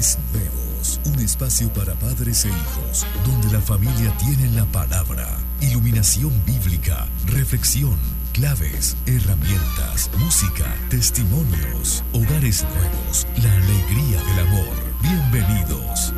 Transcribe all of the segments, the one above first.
Nuevos, un espacio para padres e hijos, donde la familia tiene la palabra, iluminación bíblica, reflexión, claves, herramientas, música, testimonios. Hogares Nuevos, la alegría del amor. Bienvenidos.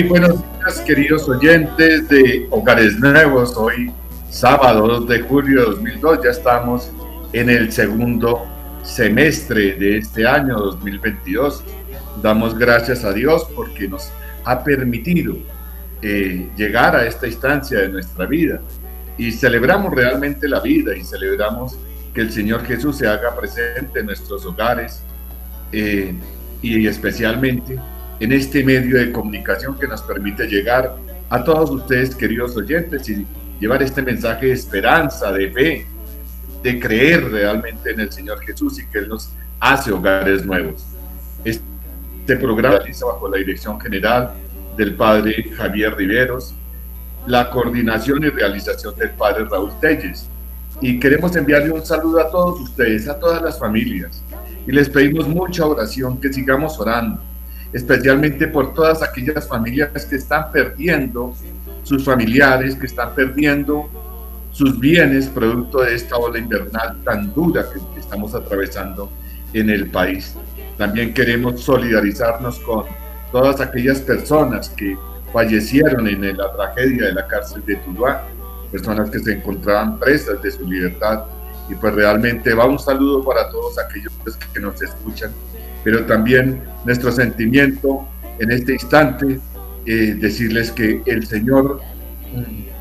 Buenos días, queridos oyentes de Hogares Nuevos. Hoy, sábado 2 de julio de 2002, ya estamos en el segundo semestre de este año 2022. Damos gracias a Dios porque nos ha permitido eh, llegar a esta instancia de nuestra vida y celebramos realmente la vida y celebramos que el Señor Jesús se haga presente en nuestros hogares eh, y especialmente en este medio de comunicación que nos permite llegar a todos ustedes, queridos oyentes, y llevar este mensaje de esperanza, de fe, de creer realmente en el Señor Jesús y que Él nos hace hogares nuevos. Este programa realiza bajo la dirección general del Padre Javier Riveros, la coordinación y realización del Padre Raúl Telles. Y queremos enviarle un saludo a todos ustedes, a todas las familias. Y les pedimos mucha oración, que sigamos orando especialmente por todas aquellas familias que están perdiendo sus familiares, que están perdiendo sus bienes producto de esta ola invernal tan dura que estamos atravesando en el país. También queremos solidarizarnos con todas aquellas personas que fallecieron en la tragedia de la cárcel de Tuluá, personas que se encontraban presas de su libertad. Y pues realmente va un saludo para todos aquellos que nos escuchan pero también nuestro sentimiento en este instante, eh, decirles que el Señor mm,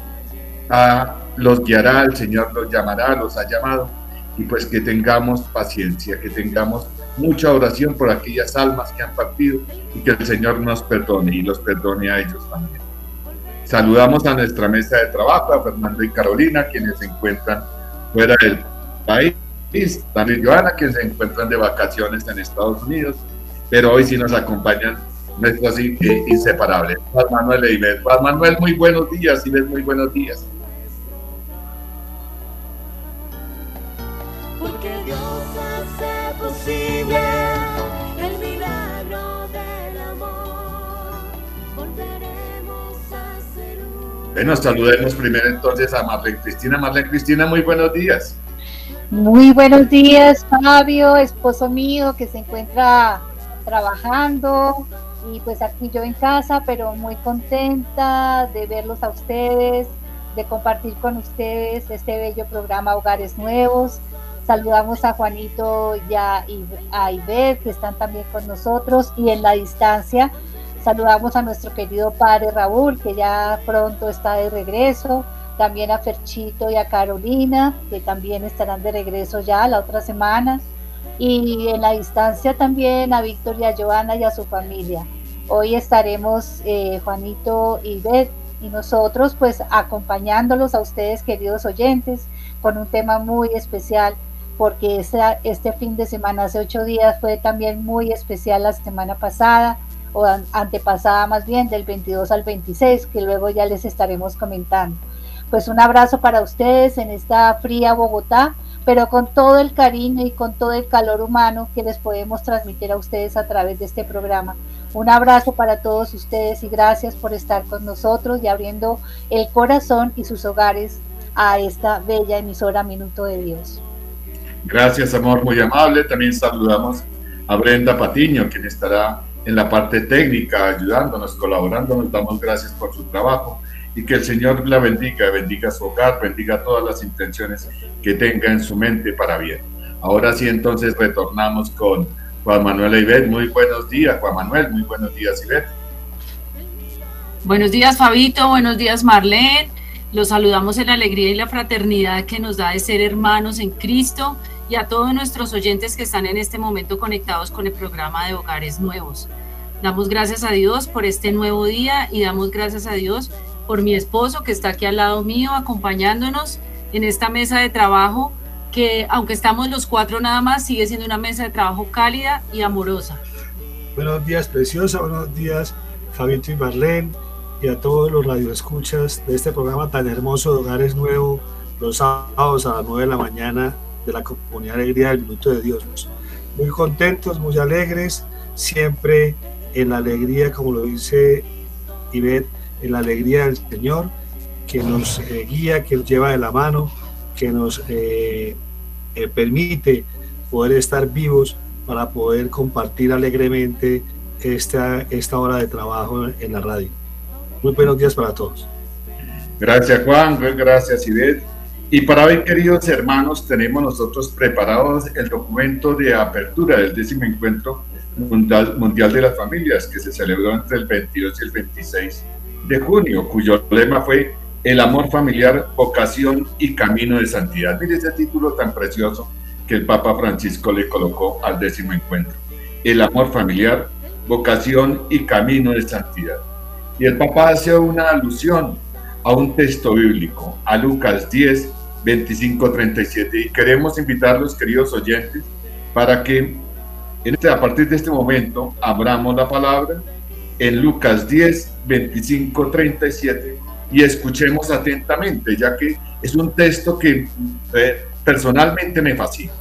los guiará, el Señor los llamará, los ha llamado, y pues que tengamos paciencia, que tengamos mucha oración por aquellas almas que han partido y que el Señor nos perdone y los perdone a ellos también. Saludamos a nuestra mesa de trabajo, a Fernando y Carolina, quienes se encuentran fuera del país también Joana, que se encuentran de vacaciones en Estados Unidos, pero hoy sí nos acompañan nuestros inseparables, Juan Manuel e Iber. Juan Manuel, muy buenos días, Iber, muy buenos días. Porque Dios hace posible el milagro del amor. Volveremos a ser Bueno, saludemos primero entonces a Marlene Cristina. Marlene Cristina, muy buenos días. Muy buenos días, Fabio, esposo mío que se encuentra trabajando. Y pues aquí yo en casa, pero muy contenta de verlos a ustedes, de compartir con ustedes este bello programa Hogares Nuevos. Saludamos a Juanito y a, a Iber, que están también con nosotros, y en la distancia saludamos a nuestro querido padre Raúl, que ya pronto está de regreso también a Ferchito y a Carolina, que también estarán de regreso ya la otra semana, y en la distancia también a Víctor y a Joana y a su familia. Hoy estaremos eh, Juanito y Beth y nosotros pues acompañándolos a ustedes queridos oyentes con un tema muy especial porque este, fin de semana, hace ocho días, fue también muy especial la semana pasada, o antepasada más bien, del 22 al 26, que luego ya les estaremos comentando pues un abrazo para ustedes en esta fría Bogotá, pero con todo el cariño y con todo el calor humano que les podemos transmitir a ustedes a través de este programa. Un abrazo para todos ustedes y gracias por estar con nosotros y abriendo el corazón y sus hogares a esta bella emisora Minuto de Dios. Gracias, amor, muy amable. También saludamos a Brenda Patiño, quien estará en la parte técnica, ayudándonos, colaborando. Nos damos gracias por su trabajo y que el Señor la bendiga, bendiga su hogar, bendiga todas las intenciones que tenga en su mente para bien. Ahora sí, entonces retornamos con Juan Manuel Ibet. Muy buenos días, Juan Manuel. Muy buenos días, Ibet. Buenos días, Fabito. Buenos días, Marlene. Los saludamos en la alegría y la fraternidad que nos da de ser hermanos en Cristo y a todos nuestros oyentes que están en este momento conectados con el programa de Hogares Nuevos. Damos gracias a Dios por este nuevo día y damos gracias a Dios por mi esposo que está aquí al lado mío acompañándonos en esta mesa de trabajo que aunque estamos los cuatro nada más, sigue siendo una mesa de trabajo cálida y amorosa. Buenos días, preciosa. Buenos días, Fabito y Marlene. Y a todos los radioescuchas de este programa tan hermoso de Hogares Nuevo, los sábados a las 9 de la mañana de la comunidad Alegría del Minuto de Dios. Muy contentos, muy alegres, siempre en la alegría, como lo dice Ivette, la alegría del Señor, que nos eh, guía, que nos lleva de la mano, que nos eh, eh, permite poder estar vivos para poder compartir alegremente esta, esta hora de trabajo en la radio. Muy buenos días para todos. Gracias Juan, gracias Ivette. Y para hoy, queridos hermanos, tenemos nosotros preparados el documento de apertura del décimo encuentro mundial, mundial de las familias que se celebró entre el 22 y el 26 de junio, cuyo lema fue El amor familiar, vocación y camino de santidad. Mire ese título tan precioso que el Papa Francisco le colocó al décimo encuentro. El amor familiar, vocación y camino de santidad. Y el Papa hace una alusión a un texto bíblico, a Lucas 10, 2537. Y queremos invitarlos, queridos oyentes, para que este, a partir de este momento abramos la palabra en Lucas 10, 25, 37 y escuchemos atentamente, ya que es un texto que eh, personalmente me fascina.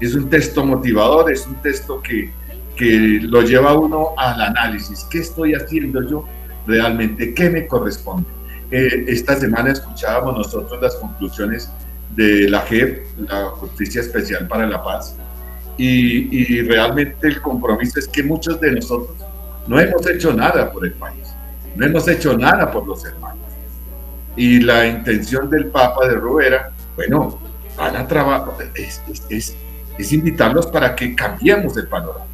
Es un texto motivador, es un texto que, que lo lleva uno al análisis. ¿Qué estoy haciendo yo realmente? ¿Qué me corresponde? Eh, esta semana escuchábamos nosotros las conclusiones de la JEP, la Justicia Especial para la Paz, y, realmente el compromiso es que muchos de nosotros no hemos hecho nada por el país, no hemos hecho nada por los hermanos. Y la intención del Papa de Rubera, bueno, van a trabajar, es, es, es invitarlos para que cambiemos el panorama,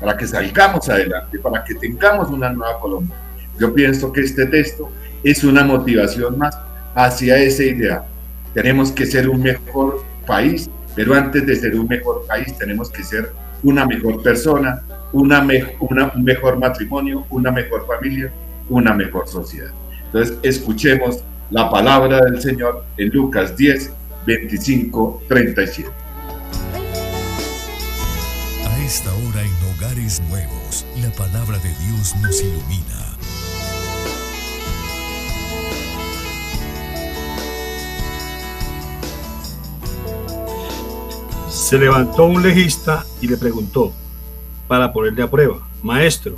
para que salgamos adelante, para que tengamos una nueva Colombia. Yo pienso que este texto es una motivación más hacia ese ideal tenemos que ser un mejor país, pero antes de ser un mejor país tenemos que ser una mejor persona, una, un mejor matrimonio, una mejor familia, una mejor sociedad. Entonces, escuchemos la palabra del Señor en Lucas 10, 25, 37. A esta hora en Hogares Nuevos, la palabra de Dios nos ilumina. Se levantó un legista y le preguntó, para ponerle a prueba, Maestro,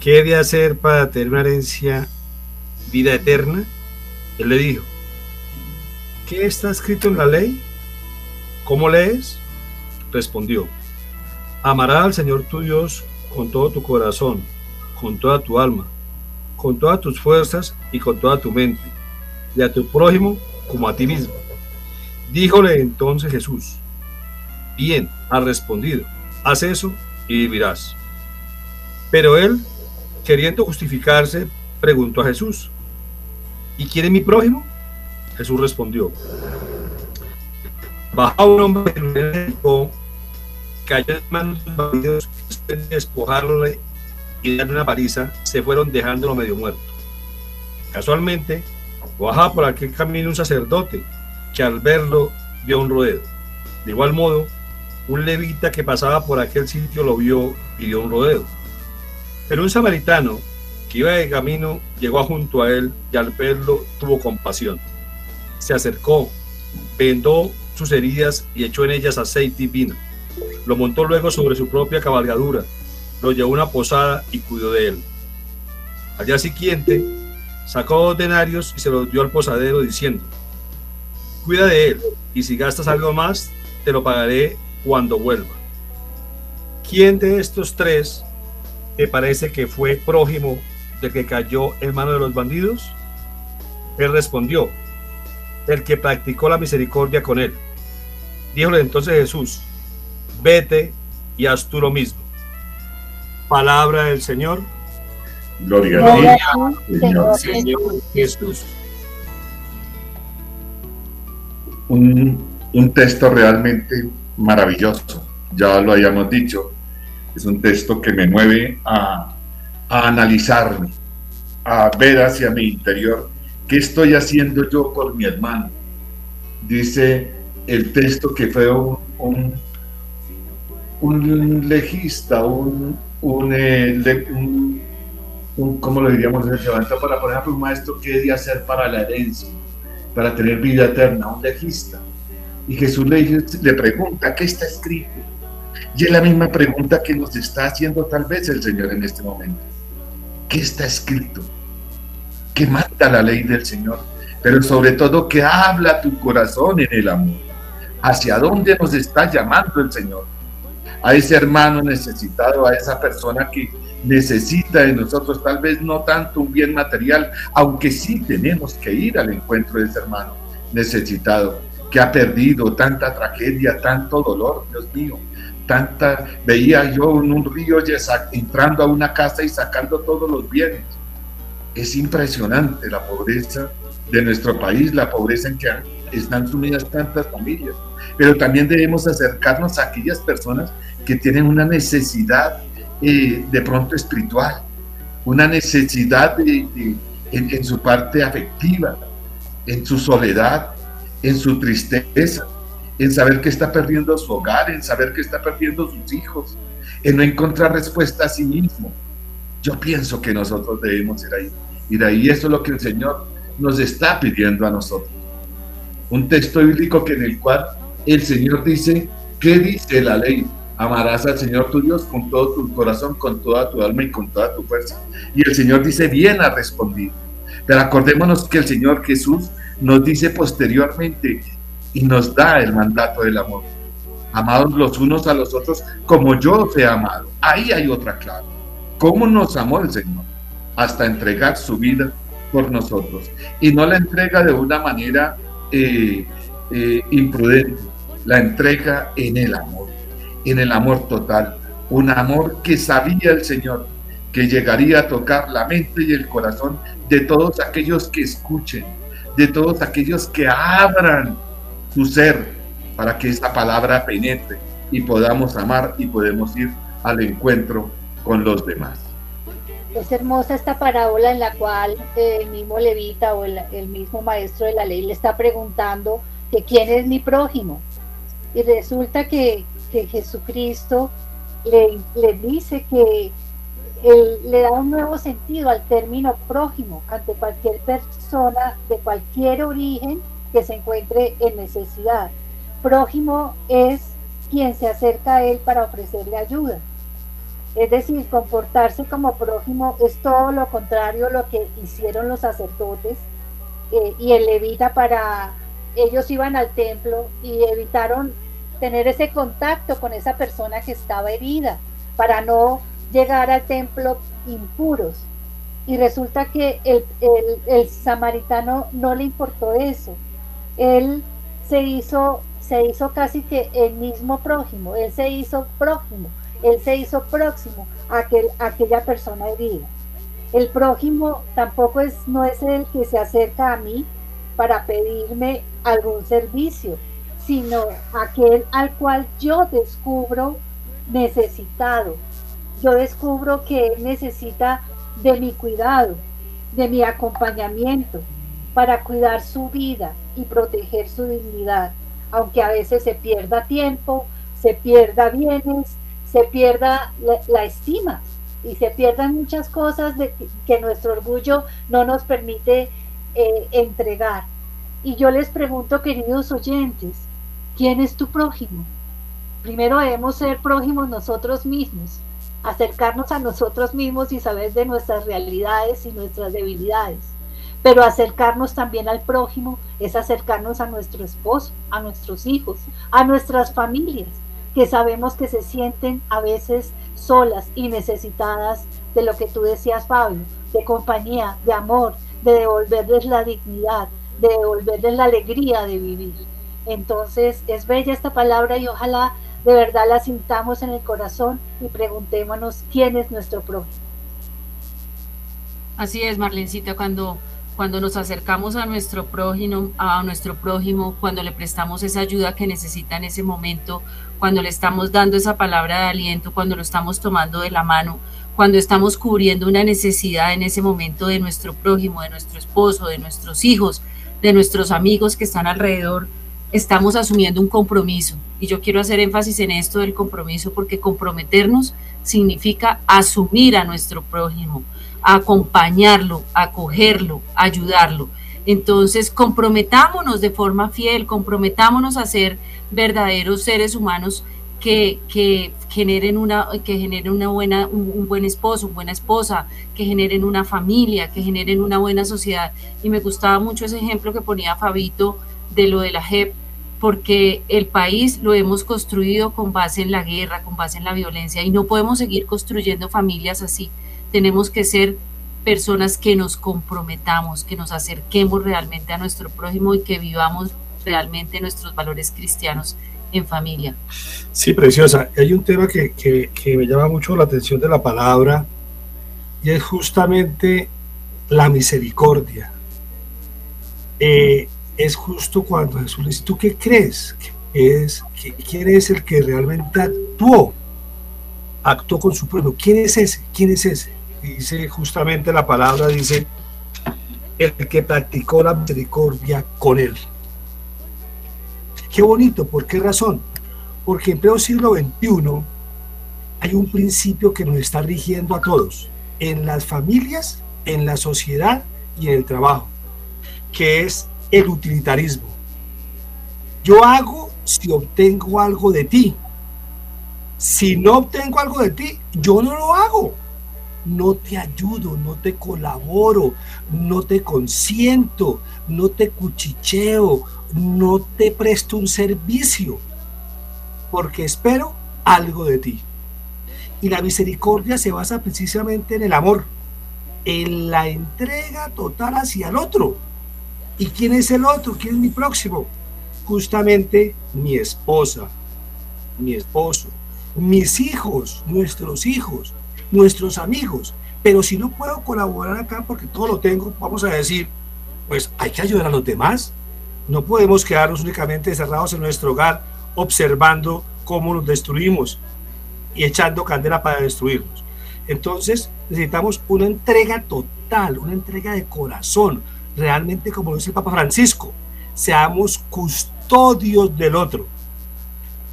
¿qué de hacer para tener una herencia, vida eterna? Él le dijo, ¿qué está escrito en la ley? ¿Cómo lees? Respondió, amarás al Señor tu Dios con todo tu corazón, con toda tu alma, con todas tus fuerzas y con toda tu mente, y a tu prójimo como a ti mismo. Díjole entonces Jesús, Bien, ha respondido, haz eso y vivirás. Pero él, queriendo justificarse, preguntó a Jesús, ¿y quién es mi prójimo? Jesús respondió, baja un hombre que cayó en manos de despojarle y darle una paliza, se fueron dejándolo medio muerto. Casualmente, bajaba por aquel camino un sacerdote que al verlo vio un rodeo. De igual modo, un levita que pasaba por aquel sitio lo vio y dio un rodeo. Pero un samaritano que iba de camino llegó junto a él y al verlo tuvo compasión. Se acercó, vendó sus heridas y echó en ellas aceite y vino. Lo montó luego sobre su propia cabalgadura, lo llevó a una posada y cuidó de él. Al día siguiente, sacó dos denarios y se los dio al posadero diciendo, cuida de él y si gastas algo más, te lo pagaré cuando vuelva. ¿Quién de estos tres te parece que fue prójimo del que cayó en manos de los bandidos? Él respondió, el que practicó la misericordia con él. Díjole entonces Jesús, vete y haz tú lo mismo. Palabra del Señor. Gloria, Gloria a ti, Señor. Señor Jesús. Un, un texto realmente maravilloso, ya lo hayamos dicho. Es un texto que me mueve a, a analizarme, a ver hacia mi interior qué estoy haciendo yo por mi hermano. Dice el texto que fue un, un, legista, un, un, eh, un- un- ¿cómo lo diríamos? Se levanta para, por ejemplo, un maestro que debía hacer para la herencia, para tener vida eterna, un legista. Y Jesús le, le pregunta, ¿qué está escrito? Y es la misma pregunta que nos está haciendo tal vez el Señor en este momento. ¿Qué está escrito? ¿Qué manda la ley del Señor? Pero sobre todo, que habla tu corazón en el amor? ¿Hacia dónde nos está llamando el Señor? A ese hermano necesitado, a esa persona que necesita de nosotros tal vez no tanto un bien material, aunque sí tenemos que ir al encuentro de ese hermano necesitado, que ha perdido tanta tragedia, tanto dolor, Dios mío, tanta, veía yo en un río entrando a una casa y sacando todos los bienes. Es impresionante la pobreza de nuestro país, la pobreza en que están sumidas tantas familias, pero también debemos acercarnos a aquellas personas que tienen una necesidad eh, de pronto espiritual, una necesidad en su parte afectiva, en su soledad, en su tristeza, en saber que está perdiendo su hogar, en saber que está perdiendo sus hijos, en no encontrar respuesta a sí mismo. Yo pienso que nosotros debemos ir ahí, ir ahí. Eso es lo que el Señor nos está pidiendo a nosotros. Un texto bíblico que en el cual el Señor dice, ¿qué dice la ley? Amarás al Señor tu Dios con todo tu corazón, con toda tu alma y con toda tu fuerza. Y el Señor dice, bien ha respondido. Pero acordémonos que el Señor Jesús nos dice posteriormente y nos da el mandato del amor. Amados los unos a los otros como yo os he amado. Ahí hay otra clave. ¿Cómo nos amó el Señor? Hasta entregar su vida por nosotros. Y no la entrega de una manera eh, eh, imprudente, la entrega en el amor, en el amor total. Un amor que sabía el Señor que llegaría a tocar la mente y el corazón de todos aquellos que escuchen, de todos aquellos que abran su ser para que esa palabra penetre y podamos amar y podemos ir al encuentro con los demás. Es hermosa esta parábola en la cual el mismo levita o el, el mismo maestro de la ley le está preguntando que quién es mi prójimo. Y resulta que, que Jesucristo le, le dice que él le da un nuevo sentido al término prójimo ante cualquier persona de cualquier origen que se encuentre en necesidad. Prójimo es quien se acerca a él para ofrecerle ayuda. Es decir, comportarse como prójimo es todo lo contrario a lo que hicieron los sacerdotes eh, y el levita para ellos iban al templo y evitaron tener ese contacto con esa persona que estaba herida para no llegar al templo impuros. Y resulta que el, el, samaritano no le importó eso. Él se hizo, se hizo casi que el mismo prójimo, él se hizo prójimo él se hizo próximo a, aquel, a aquella persona herida. El prójimo tampoco es, no es el que se acerca a mí para pedirme algún servicio, sino aquel al cual yo descubro necesitado. Yo descubro que él necesita de mi cuidado, de mi acompañamiento, para cuidar su vida y proteger su dignidad, aunque a veces se pierda tiempo, se pierda bienes, se pierda la, estima y se pierdan muchas cosas de que, que nuestro orgullo no nos permite eh, entregar. Y yo les pregunto, queridos oyentes, ¿quién es tu prójimo? Primero debemos ser prójimos nosotros mismos, acercarnos a nosotros mismos y saber de nuestras realidades y nuestras debilidades, Pero acercarnos también al prójimo es acercarnos a nuestro esposo, a nuestros hijos, a nuestras familias, que sabemos que se sienten a veces solas y necesitadas de lo que tú decías, Fabio, de compañía, de amor, de devolverles la dignidad, de devolverles la alegría de vivir. Entonces es bella esta palabra y ojalá de verdad la sintamos en el corazón y preguntémonos quién es nuestro prójimo. Así es, Marlencita, cuando, cuando nos acercamos a nuestro prójimo, a nuestro prójimo, cuando le prestamos esa ayuda que necesita en ese momento, cuando le estamos dando esa palabra de aliento, cuando lo estamos tomando de la mano, cuando estamos cubriendo una necesidad en ese momento de nuestro prójimo, de nuestro esposo, de nuestros hijos, de nuestros amigos que están alrededor, estamos asumiendo un compromiso. Y yo quiero hacer énfasis en esto del compromiso porque comprometernos significa asumir a nuestro prójimo, acompañarlo, acogerlo, ayudarlo. Entonces, comprometámonos de forma fiel, comprometámonos a ser verdaderos seres humanos que, que generen una, que generen una buena, un, buen esposo, una buena esposa, que generen una familia, que generen una buena sociedad. Y me gustaba mucho ese ejemplo que ponía Fabito de lo de la JEP, porque el país lo hemos construido con base en la guerra, con base en la violencia, y no podemos seguir construyendo familias así. Tenemos que ser personas que nos comprometamos, que nos acerquemos realmente a nuestro prójimo y que vivamos realmente nuestros valores cristianos en familia. Sí, preciosa. Hay un tema que, que, me llama mucho la atención de la palabra y es justamente la misericordia. Eh, es justo cuando Jesús le dice, ¿tú qué crees? es, ¿Quién es el que realmente actuó? Actuó con su pueblo. ¿Quién es ese? ¿Quién es ese? dice justamente la palabra, dice, el que practicó la misericordia con él. Qué bonito, ¿por qué razón? Porque en pleno siglo XXI hay un principio que nos está rigiendo a todos, en las familias, en la sociedad y en el trabajo, que es el utilitarismo. Yo hago si obtengo algo de ti. Si no obtengo algo de ti, yo no lo hago. No te ayudo, no te colaboro, no te consiento, no te cuchicheo, no te presto un servicio, porque espero algo de ti. Y la misericordia se basa precisamente en el amor, en la entrega total hacia el otro. ¿Y quién es el otro? ¿Quién es mi próximo? Justamente mi esposa, mi esposo, mis hijos, nuestros hijos, nuestros amigos. Pero si no puedo colaborar acá porque todo lo tengo, vamos a decir, pues hay que ayudar a los demás. No podemos quedarnos únicamente encerrados en nuestro hogar observando cómo nos destruimos y echando candela para destruirnos. Entonces necesitamos una entrega total, una entrega de corazón, realmente como dice el Papa Francisco, seamos custodios del otro,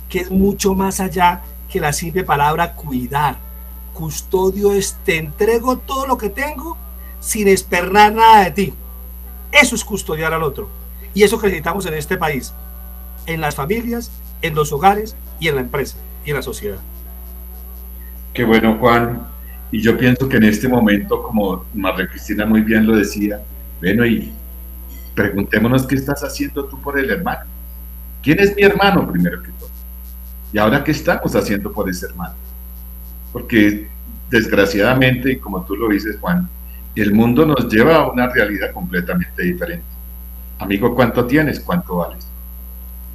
que es mucho más allá que la simple palabra cuidar. Custodio es te entrego todo lo que tengo sin esperar nada de ti. Eso es custodiar al otro. Y eso que necesitamos en este país, en las familias, en los hogares y en la empresa y en la sociedad. Qué bueno, Juan. Y yo pienso que en este momento, como María Cristina muy bien lo decía, bueno, y preguntémonos qué estás haciendo tú por el hermano. ¿Quién es mi hermano primero que todo? Y ahora, ¿qué estamos haciendo por ese hermano? Porque desgraciadamente, como tú lo dices, Juan, el mundo nos lleva a una realidad completamente diferente. Amigo, ¿cuánto tienes? ¿Cuánto vales?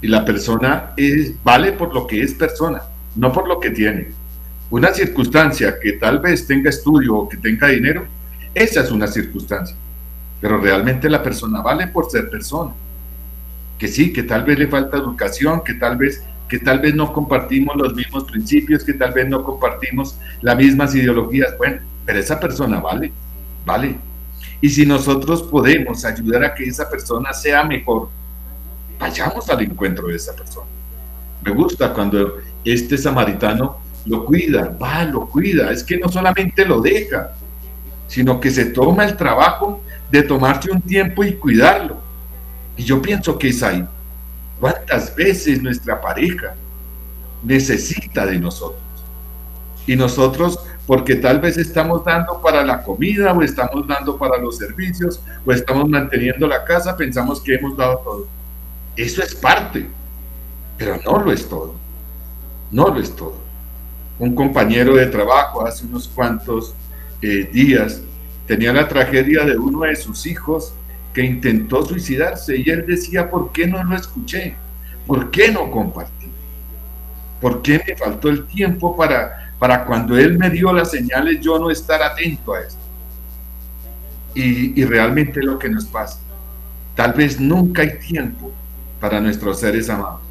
Y la persona es, vale por lo que es persona, no por lo que tiene. Una circunstancia que tal vez tenga estudio o que tenga dinero, esa es una circunstancia. Pero realmente la persona vale por ser persona. Que sí, que tal vez le falta educación, que tal vez que tal vez no compartimos los mismos principios, que tal vez no compartimos las mismas ideologías. Bueno, pero esa persona vale, vale. Y si nosotros podemos ayudar a que esa persona sea mejor, vayamos al encuentro de esa persona. Me gusta cuando este samaritano lo cuida, va, lo cuida. Es que no solamente lo deja, sino que se toma el trabajo de tomarse un tiempo y cuidarlo. Y yo pienso que es ahí. ¿Cuántas veces nuestra pareja necesita de nosotros? Y nosotros porque tal vez estamos dando para la comida o estamos dando para los servicios o estamos manteniendo la casa, pensamos que hemos dado todo. Eso es parte, pero no lo es todo. No lo es todo. Un compañero de trabajo hace unos cuantos eh, días tenía la tragedia de uno de sus hijos que intentó suicidarse y él decía, ¿por qué no lo escuché? ¿Por qué no compartí? ¿Por qué me faltó el tiempo para, para cuando él me dio las señales yo no estar atento a esto? Y, y realmente lo que nos pasa. Tal vez nunca hay tiempo para nuestros seres amados.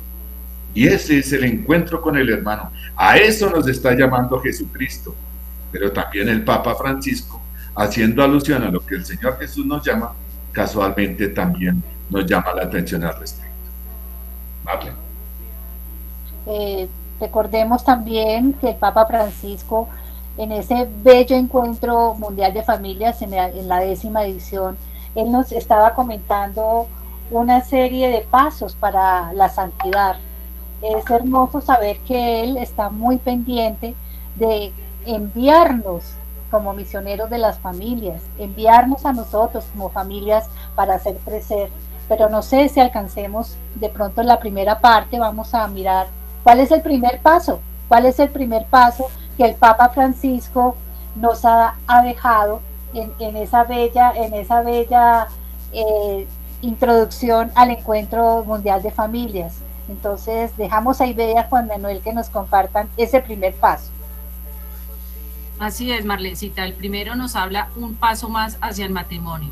Y ese es el encuentro con el hermano. A eso nos está llamando Jesucristo. Pero también el Papa Francisco, haciendo alusión a lo que el Señor Jesús nos llama, casualmente también nos llama la atención al respecto. Eh, recordemos también que el Papa Francisco, en ese bello encuentro mundial de familias, en la, décima edición, él nos estaba comentando una serie de pasos para la santidad. Es hermoso saber que Él está muy pendiente de enviarnos como misioneros de las familias, enviarnos a nosotros como familias para hacer crecer. Pero no sé si alcancemos de pronto la primera parte, vamos a mirar cuál es el primer paso, cuál es el primer paso que el Papa Francisco nos ha, dejado en, esa bella, en esa bella eh, introducción al encuentro mundial de familias. Entonces dejamos a Ibea a Juan Manuel que nos compartan ese primer paso. Así es, Marlencita. El primero nos habla un paso más hacia el matrimonio.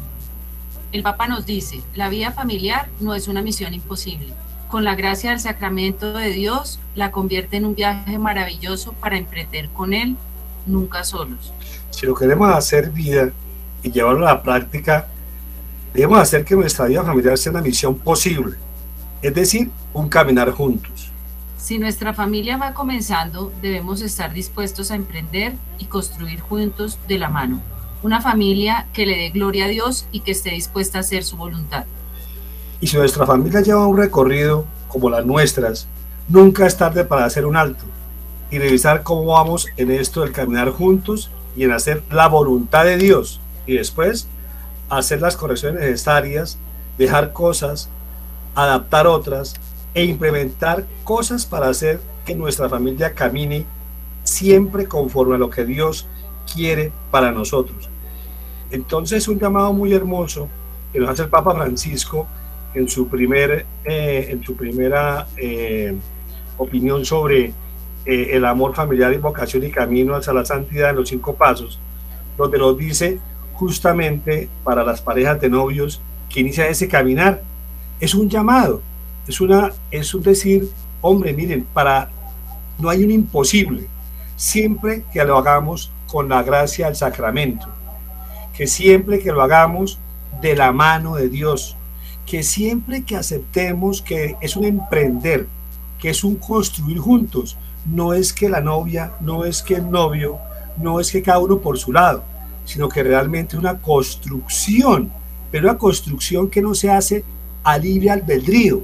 El Papa nos dice, la vida familiar no es una misión imposible. Con la gracia del sacramento de Dios, la convierte en un viaje maravilloso para emprender con Él, nunca solos. Si lo queremos hacer vida y llevarlo a la práctica, debemos hacer que nuestra vida familiar sea una misión posible, es decir, un caminar juntos. Si nuestra familia va comenzando, debemos estar dispuestos a emprender y construir juntos de la mano. Una familia que le dé gloria a Dios y que esté dispuesta a hacer su voluntad. Y si nuestra familia lleva un recorrido como las nuestras, nunca es tarde para hacer un alto y revisar cómo vamos en esto del caminar juntos y en hacer la voluntad de Dios y después hacer las correcciones necesarias, dejar cosas, adaptar otras e implementar cosas para hacer que nuestra familia camine siempre conforme a lo que Dios quiere para nosotros. Entonces, un llamado muy hermoso que nos hace el Papa Francisco en su, primer, eh, en su primera eh, opinión sobre eh, el amor familiar, invocación y camino hacia la santidad en los cinco pasos, donde nos dice justamente para las parejas de novios que inicia ese caminar. Es un llamado, es, una, es un decir, hombre, miren, para, no hay un imposible, siempre que lo hagamos con la gracia del sacramento, que siempre que lo hagamos de la mano de Dios, que siempre que aceptemos que es un emprender, que es un construir juntos, no es que la novia, no es que el novio, no es que cada uno por su lado, sino que realmente es una construcción, pero una construcción que no se hace a libre albedrío,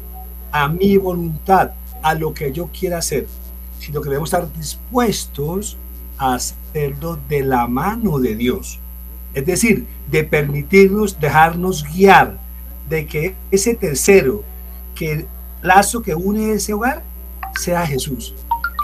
a mi voluntad, a lo que yo quiera hacer, sino que debemos estar dispuestos a hacerlo de la mano de Dios. Es decir, de permitirnos dejarnos guiar, de que ese tercero, que el lazo que une ese hogar, sea Jesús,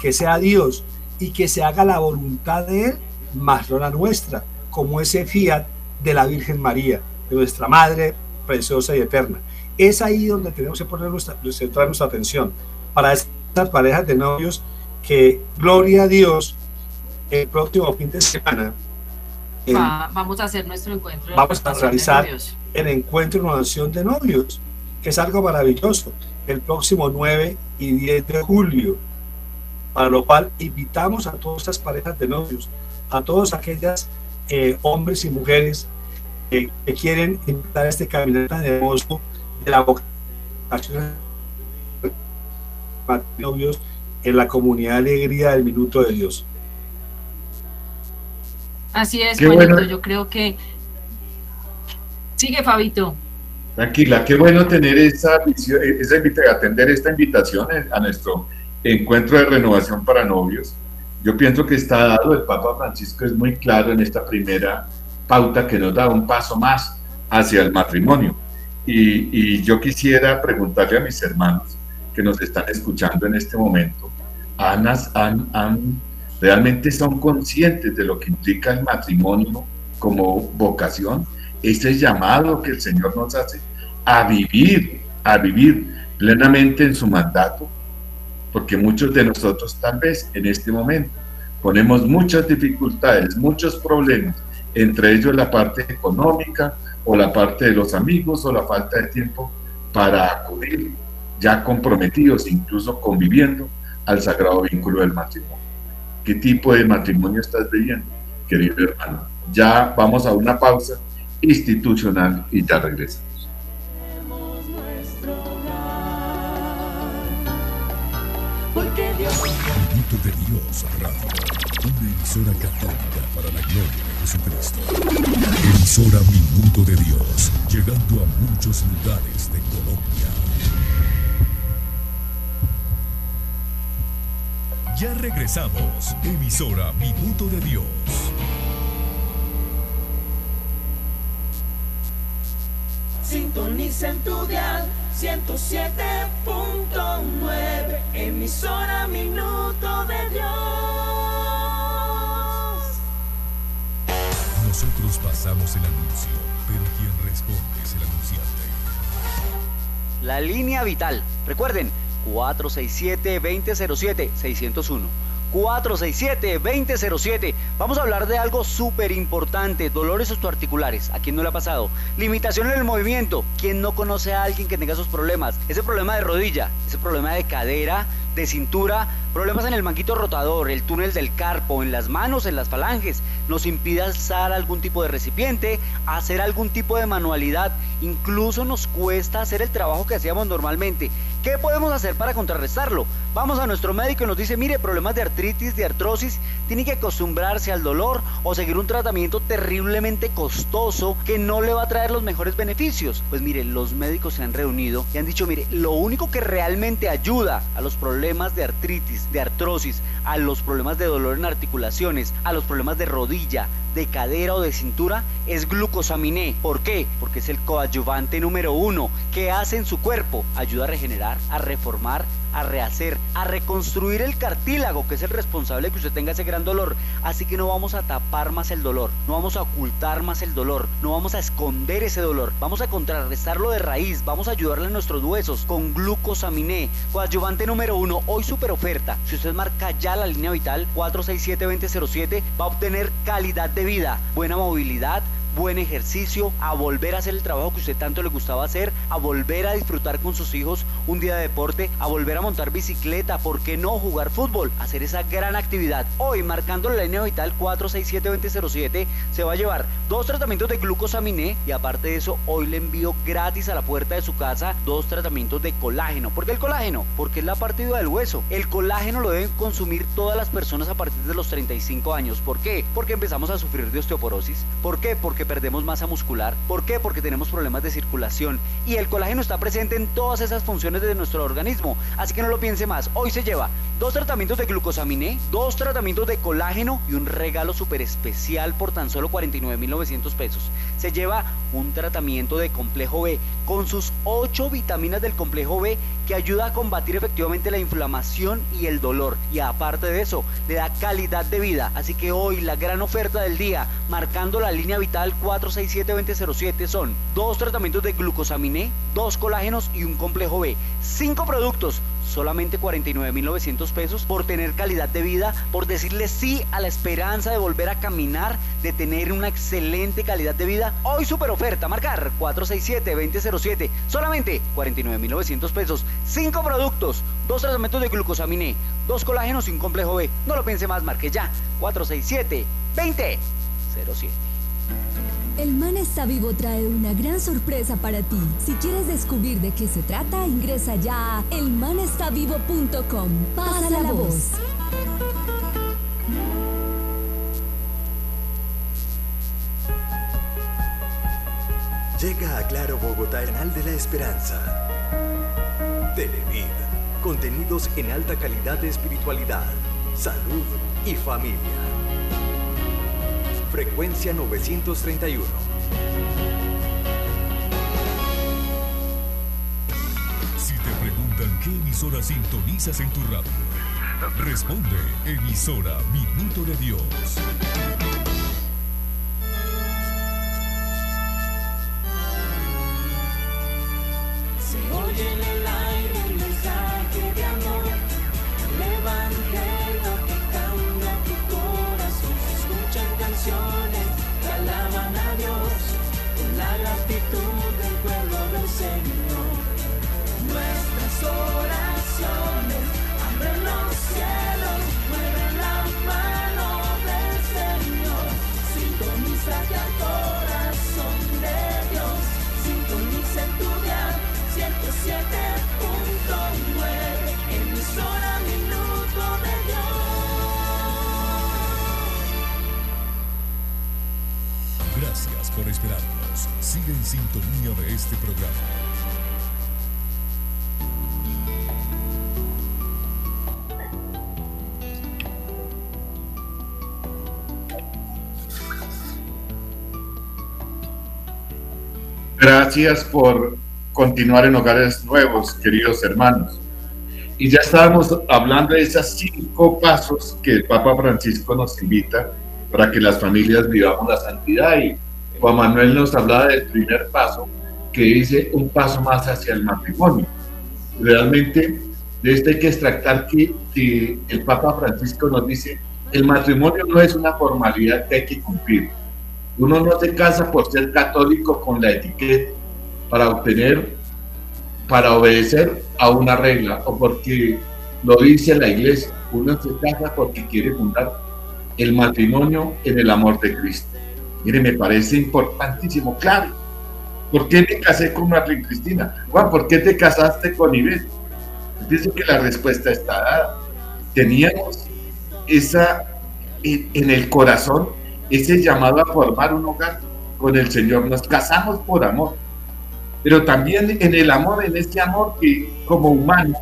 que sea Dios y que se haga la voluntad de Él, más no la nuestra, como ese fiat de la Virgen María, de nuestra Madre preciosa y eterna. Es ahí donde tenemos que poner nuestra, centrar nuestra atención para estas parejas de novios que, gloria a Dios, el próximo fin de semana vamos a hacer nuestro encuentro. Vamos a realizar el encuentro de nación de novios, que es algo maravilloso, el próximo 9 y 10 de julio, para lo cual invitamos a todas estas parejas de novios, a todos aquellas eh, hombres y mujeres que quieren invitar a este caminata de hermoso de la vocación novios en la comunidad alegría del minuto de Dios. Así es, Juanito, yo creo que sigue Fabito. Tranquila, qué bueno tener esa, esa atender esta invitación a nuestro encuentro de renovación para novios, Yo pienso que está dado, el Papa Francisco es muy claro en esta primera pauta que nos da un paso más hacia el matrimonio. Y, yo quisiera preguntarle a mis hermanos que nos están escuchando en este momento, ¿han, han, realmente son conscientes de lo que implica el matrimonio como vocación? Ese llamado que el Señor nos hace a vivir, a vivir plenamente en su mandato, porque muchos de nosotros tal vez en este momento ponemos muchas dificultades, muchos problemas, entre ellos la parte económica o la parte de los amigos o la falta de tiempo para acudir ya comprometidos, incluso conviviendo al sagrado vínculo del matrimonio. ¿Qué tipo de matrimonio estás viviendo, querido hermano? Ya vamos a una pausa institucional y ya regresamos. Minuto de Dios Radio, una emisora católica para la gloria de Jesucristo. Emisora Minuto de Dios, llegando a muchos lugares de Colombia. Ya regresamos, emisora Minuto de Dios. Sintoniza en tu dial 107.9, emisora Minuto de Dios. Nosotros pasamos el anuncio, pero quien responde es el anunciante. La línea vital. Recuerden, 467-2007, 601. 467-2007. Vamos a hablar de algo súper importante, dolores osteoarticulares. ¿A quién no le ha pasado? Limitación en el movimiento. ¿Quién no conoce a alguien que tenga esos problemas? Ese problema de rodilla, ese problema de cadera, de cintura, problemas en el manguito rotador, el túnel del carpo, en las manos, en las falanges, nos impide alzar algún tipo de recipiente, hacer algún tipo de manualidad, incluso nos cuesta hacer el trabajo que hacíamos normalmente. ¿Qué podemos hacer para contrarrestarlo? Vamos a nuestro médico y nos dice, mire, problemas de artritis, de artrosis, tiene que acostumbrarse al dolor o seguir un tratamiento terriblemente costoso que no le va a traer los mejores beneficios. Pues mire, los médicos se han reunido y han dicho, mire, lo único que realmente ayuda a los problemas de artritis, de a los problemas de dolor en articulaciones, a los problemas de rodilla, de cadera o de cintura es glucosaminé. ¿Por qué? Porque es el coadyuvante número uno que hace en su cuerpo. Ayuda a regenerar, a reformar, a rehacer, a reconstruir el cartílago, que es el responsable de que usted tenga ese gran dolor. Así que no vamos a tapar más el dolor, no vamos a ocultar más el dolor, no vamos a esconder ese dolor, vamos a contrarrestarlo de raíz, vamos a ayudarle a nuestros huesos con glucosaminé, coadyuvante número uno, hoy super oferta. Si usted marca ya la línea vital 467-2007, va a obtener calidad de vida, buena movilidad, buen ejercicio, a volver a hacer el trabajo que usted tanto le gustaba hacer, a volver a disfrutar con sus hijos un día de deporte, a volver a montar bicicleta, ¿por qué no jugar fútbol? Hacer esa gran actividad. Hoy, marcando la línea vital 467-2007, se va a llevar dos tratamientos de glucosaminé y aparte de eso, hoy le envío gratis a la puerta de su casa dos tratamientos de colágeno. ¿Por qué el colágeno? Porque es la parte del hueso. El colágeno lo deben consumir todas las personas a partir de los 35 años. ¿Por qué? Porque empezamos a sufrir de osteoporosis. ¿Por qué? Porque perdemos masa muscular. ¿Por qué? Porque tenemos problemas de circulación. Y el colágeno está presente en todas esas funciones de nuestro organismo. Así que no lo piense más. Hoy se lleva dos tratamientos de glucosaminé, dos tratamientos de colágeno y un regalo súper especial por tan solo 49.900 pesos. Se lleva un tratamiento de complejo B con sus 8 vitaminas del complejo B que ayuda a combatir efectivamente la inflamación y el dolor. Y aparte de eso, le da calidad de vida. Así que hoy la gran oferta del día, marcando la línea vital 467-2007, son dos tratamientos de glucosaminé, dos colágenos y un complejo B. Cinco productos solamente 49.900 pesos por tener calidad de vida, por decirle sí a la esperanza de volver a caminar, de tener una excelente calidad de vida. Hoy super oferta, marcar 467-2007, solamente 49.900 pesos. 5 productos, dos tratamientos de glucosaminé, dos colágenos y un complejo B. No lo piense más, marque ya 467-2007. El Man está vivo trae una gran sorpresa para ti. Si quieres descubrir de qué se trata, ingresa ya a elmanestavivo.com. Pasa la voz. Llega a Claro Bogotá, Canal de la Esperanza. Televid. Contenidos en alta calidad de espiritualidad salud y familia. Frecuencia 931. Si te preguntan qué emisora sintonizas en tu radio, responde emisora Minuto de Dios. Gracias por esperarnos. Sigue en sintonía de este programa. Gracias por continuar en hogares nuevos, queridos hermanos. Y ya estábamos hablando de esos cinco pasos que el Papa Francisco nos invita para que las familias vivamos la santidad. Y Juan Manuel nos hablaba del primer paso, que dice un paso más hacia el matrimonio. Realmente, de esto hay que extractar que, que el Papa Francisco nos dice, el matrimonio no es una formalidad que hay que cumplir. Uno no se casa por ser católico con la etiqueta para obtener, para obedecer a una regla o porque lo dice la iglesia. Uno se casa porque quiere fundar el matrimonio en el amor de Cristo. Mire, me parece importantísimo, claro. ¿Por qué me casé con Marlene Cristina? Juan, ¿por qué te casaste con Iber? Dice que la respuesta está dada. Teníamos esa en, en el corazón ese llamado a formar un hogar con el Señor. Nos casamos por amor, pero también en el amor, en ese amor que como humano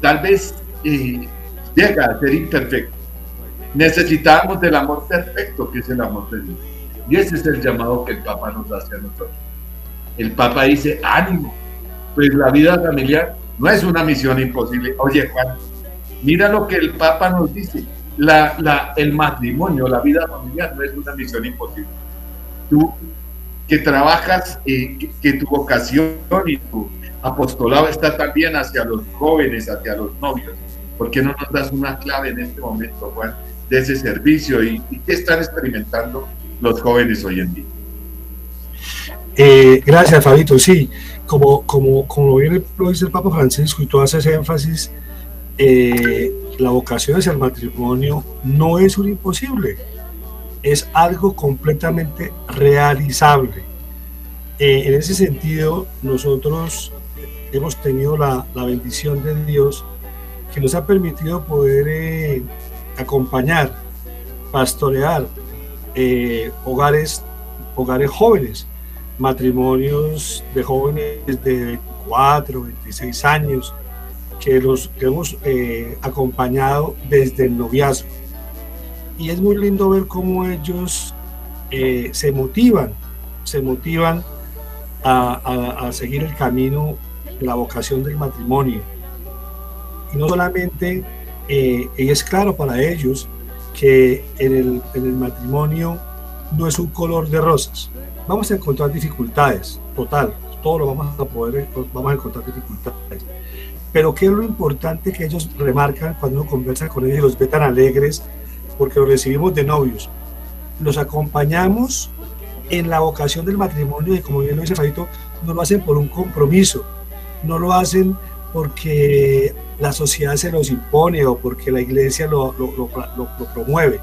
tal vez eh, llega a ser imperfecto. Necesitábamos del amor perfecto, que es el amor de Dios. Y ese es el llamado que el Papa nos hace a nosotros. El Papa dice, ánimo, pues la vida familiar no es una misión imposible. Oye, Juan, mira lo que el Papa nos dice. La, la, el matrimonio, la vida familiar no es una misión imposible. Tú que trabajas, eh, que, tu vocación y tu apostolado está también hacia los jóvenes, hacia los novios. ¿Por qué no nos das una clave en este momento, Juan, de ese servicio y, y qué están experimentando los jóvenes hoy en día? Eh, gracias, Fabito. Sí, como, como, como bien lo dice el Papa Francisco y tú haces énfasis, eh, la vocación hacia el matrimonio no es un imposible, es algo completamente realizable. Eh, en ese sentido, nosotros hemos tenido la, la, bendición de Dios que nos ha permitido poder eh, acompañar, pastorear eh, hogares, hogares jóvenes, matrimonios de jóvenes de 24, 26 años, que los que hemos acompañado desde el noviazgo. Y es muy lindo ver cómo ellos eh, se motivan, se motivan a, a, a, seguir el camino, la vocación del matrimonio. Y no solamente, eh, y es claro para ellos que en el, en el matrimonio no es un color de rosas. Vamos a encontrar dificultades, total, todo lo vamos a poder, vamos a encontrar dificultades pero ¿qué es lo importante que ellos remarcan cuando uno conversa con ellos y los ve tan alegres? Porque los recibimos de novios. Los acompañamos en la vocación del matrimonio y como bien lo dice Fabito, no lo hacen por un compromiso, no lo hacen porque la sociedad se los impone o porque la iglesia lo, lo, lo, lo promueve.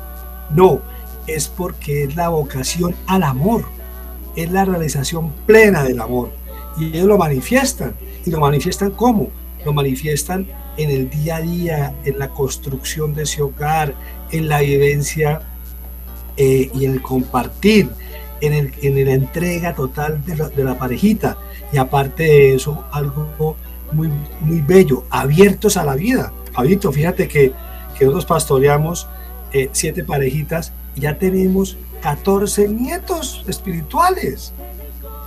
No, es porque es la vocación al amor, es la realización plena del amor. Y ellos lo manifiestan. ¿Y lo manifiestan cómo? lo manifiestan en el día a día, en la construcción de ese hogar, en la vivencia eh, y en el compartir, en, el, en la entrega total de la, de la, parejita. Y aparte de eso, algo muy, muy bello, abiertos a la vida. Fabito, fíjate que, que nosotros pastoreamos eh, siete parejitas, ya tenemos 14 nietos espirituales.